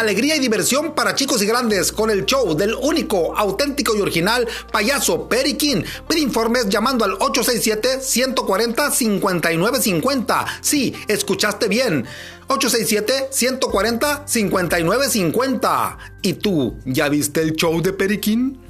alegría y diversión para chicos y grandes con el show del único, auténtico y original payaso Periquín. Pide informes llamando al 867-140-5950. Sí, escuchaste bien. 867-140-5950. ¿Y tú, ya viste el show de Periquín?